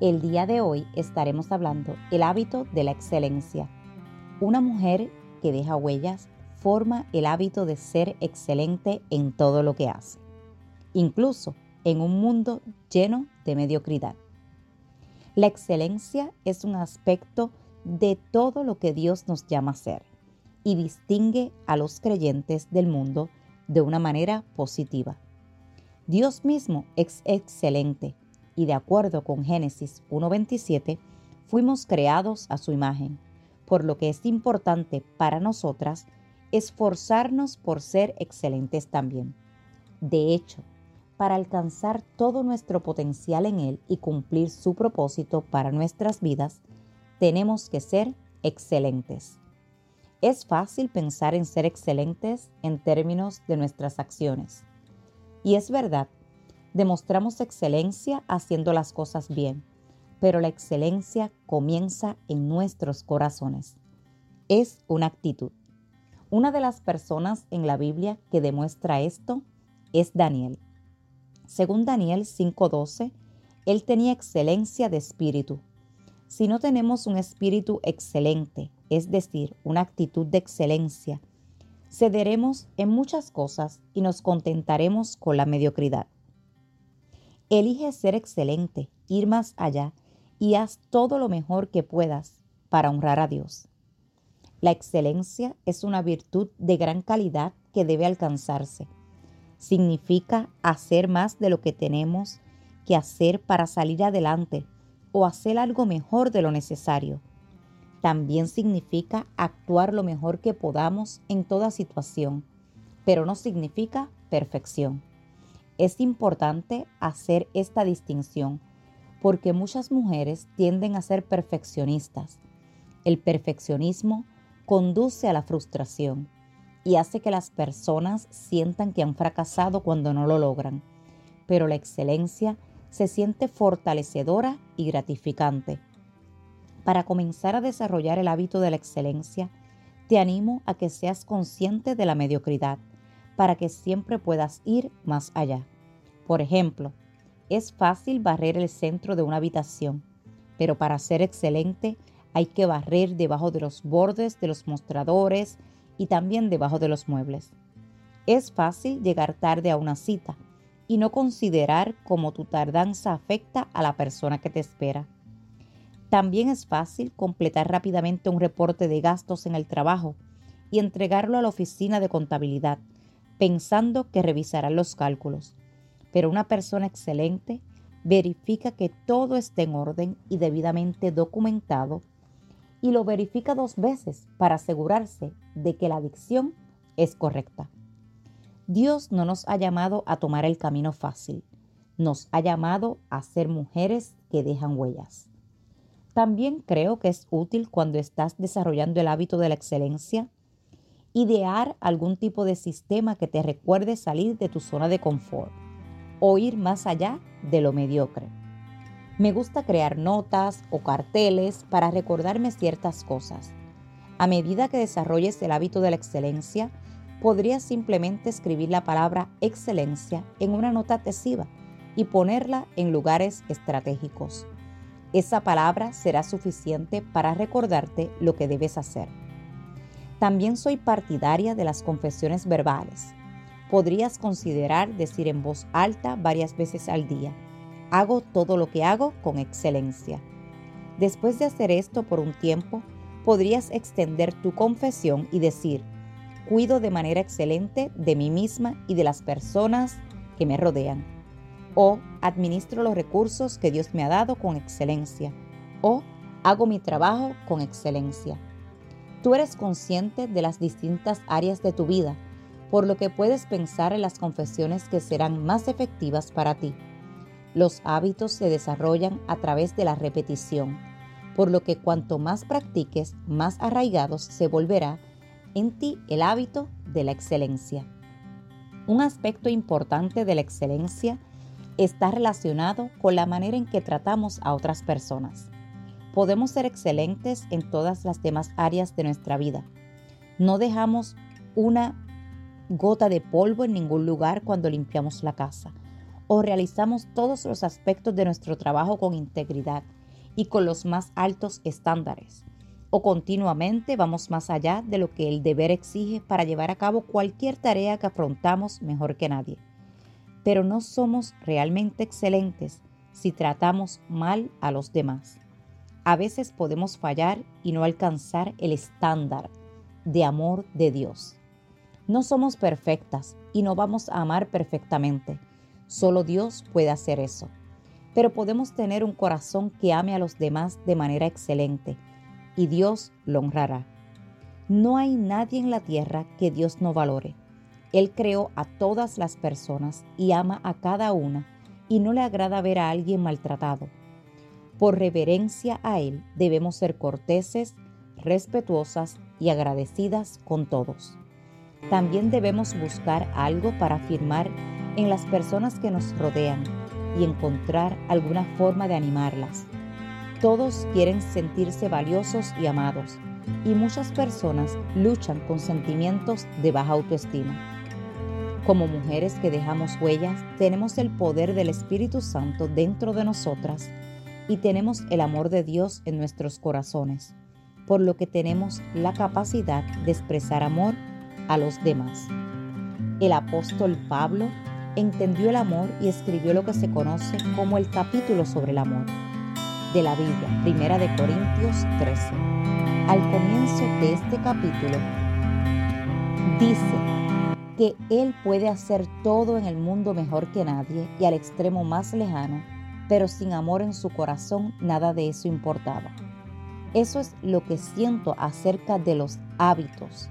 el día de hoy estaremos hablando el hábito de la excelencia. Una mujer que deja huellas forma el hábito de ser excelente en todo lo que hace, incluso en un mundo lleno de mediocridad. La excelencia es un aspecto de todo lo que Dios nos llama a ser y distingue a los creyentes del mundo de una manera positiva. Dios mismo es excelente y de acuerdo con Génesis 1.27, fuimos creados a su imagen, por lo que es importante para nosotras esforzarnos por ser excelentes también. De hecho, para alcanzar todo nuestro potencial en Él y cumplir su propósito para nuestras vidas, tenemos que ser excelentes. Es fácil pensar en ser excelentes en términos de nuestras acciones. Y es verdad Demostramos excelencia haciendo las cosas bien, pero la excelencia comienza en nuestros corazones. Es una actitud. Una de las personas en la Biblia que demuestra esto es Daniel. Según Daniel 5:12, él tenía excelencia de espíritu. Si no tenemos un espíritu excelente, es decir, una actitud de excelencia, cederemos en muchas cosas y nos contentaremos con la mediocridad. Elige ser excelente, ir más allá y haz todo lo mejor que puedas para honrar a Dios. La excelencia es una virtud de gran calidad que debe alcanzarse. Significa hacer más de lo que tenemos que hacer para salir adelante o hacer algo mejor de lo necesario. También significa actuar lo mejor que podamos en toda situación, pero no significa perfección. Es importante hacer esta distinción porque muchas mujeres tienden a ser perfeccionistas. El perfeccionismo conduce a la frustración y hace que las personas sientan que han fracasado cuando no lo logran. Pero la excelencia se siente fortalecedora y gratificante. Para comenzar a desarrollar el hábito de la excelencia, te animo a que seas consciente de la mediocridad para que siempre puedas ir más allá. Por ejemplo, es fácil barrer el centro de una habitación, pero para ser excelente hay que barrer debajo de los bordes de los mostradores y también debajo de los muebles. Es fácil llegar tarde a una cita y no considerar cómo tu tardanza afecta a la persona que te espera. También es fácil completar rápidamente un reporte de gastos en el trabajo y entregarlo a la oficina de contabilidad, pensando que revisarán los cálculos. Pero una persona excelente verifica que todo esté en orden y debidamente documentado y lo verifica dos veces para asegurarse de que la dicción es correcta. Dios no nos ha llamado a tomar el camino fácil, nos ha llamado a ser mujeres que dejan huellas. También creo que es útil cuando estás desarrollando el hábito de la excelencia, idear algún tipo de sistema que te recuerde salir de tu zona de confort o ir más allá de lo mediocre. Me gusta crear notas o carteles para recordarme ciertas cosas. A medida que desarrolles el hábito de la excelencia, podrías simplemente escribir la palabra excelencia en una nota adhesiva y ponerla en lugares estratégicos. Esa palabra será suficiente para recordarte lo que debes hacer. También soy partidaria de las confesiones verbales. Podrías considerar decir en voz alta varias veces al día, hago todo lo que hago con excelencia. Después de hacer esto por un tiempo, podrías extender tu confesión y decir, cuido de manera excelente de mí misma y de las personas que me rodean. O administro los recursos que Dios me ha dado con excelencia. O hago mi trabajo con excelencia. Tú eres consciente de las distintas áreas de tu vida por lo que puedes pensar en las confesiones que serán más efectivas para ti. Los hábitos se desarrollan a través de la repetición, por lo que cuanto más practiques, más arraigados se volverá en ti el hábito de la excelencia. Un aspecto importante de la excelencia está relacionado con la manera en que tratamos a otras personas. Podemos ser excelentes en todas las demás áreas de nuestra vida. No dejamos una gota de polvo en ningún lugar cuando limpiamos la casa o realizamos todos los aspectos de nuestro trabajo con integridad y con los más altos estándares o continuamente vamos más allá de lo que el deber exige para llevar a cabo cualquier tarea que afrontamos mejor que nadie. Pero no somos realmente excelentes si tratamos mal a los demás. A veces podemos fallar y no alcanzar el estándar de amor de Dios. No somos perfectas y no vamos a amar perfectamente. Solo Dios puede hacer eso. Pero podemos tener un corazón que ame a los demás de manera excelente y Dios lo honrará. No hay nadie en la tierra que Dios no valore. Él creó a todas las personas y ama a cada una y no le agrada ver a alguien maltratado. Por reverencia a Él debemos ser corteses, respetuosas y agradecidas con todos. También debemos buscar algo para afirmar en las personas que nos rodean y encontrar alguna forma de animarlas todos quieren sentirse valiosos y amados, y muchas personas luchan con sentimientos de baja autoestima. Como mujeres que dejamos huellas, tenemos el poder del Espíritu Santo dentro de nosotras y tenemos el amor de Dios en nuestros corazones, por lo que tenemos la capacidad de expresar amor a los demás. El apóstol Pablo entendió el amor y escribió lo que se conoce como el capítulo sobre el amor de la Biblia, Primera de Corintios 13. Al comienzo de este capítulo dice que Él puede hacer todo en el mundo mejor que nadie y al extremo más lejano, pero sin amor en su corazón nada de eso importaba. Eso es lo que siento acerca de los hábitos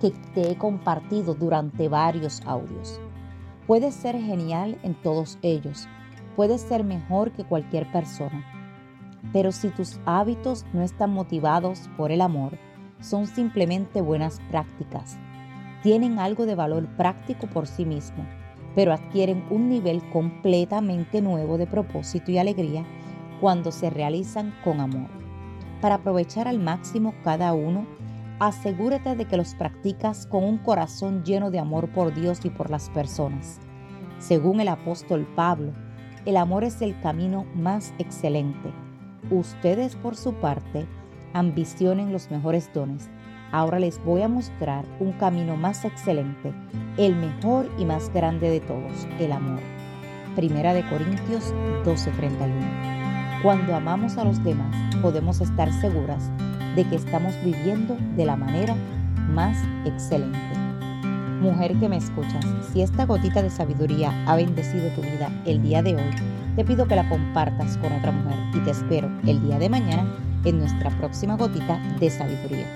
que te he compartido durante varios audios. Puedes ser genial en todos ellos, puedes ser mejor que cualquier persona, pero si tus hábitos no están motivados por el amor, son simplemente buenas prácticas. Tienen algo de valor práctico por sí mismo, pero adquieren un nivel completamente nuevo de propósito y alegría cuando se realizan con amor. Para aprovechar al máximo cada uno, asegúrate de que los practicas con un corazón lleno de amor por Dios y por las personas. Según el apóstol Pablo, el amor es el camino más excelente Ustedes por su parte ambicionen los mejores dones. Ahora les voy a mostrar un camino más excelente, el mejor y más grande de todos, el amor. Primera de Corintios 12:31. Cuando amamos a los demás, podemos estar seguras de que estamos viviendo de la manera más excelente. Mujer que me escuchas, si esta gotita de sabiduría ha bendecido tu vida el día de hoy, te pido que la compartas con otra mujer y te espero el día de mañana en nuestra próxima gotita de sabiduría.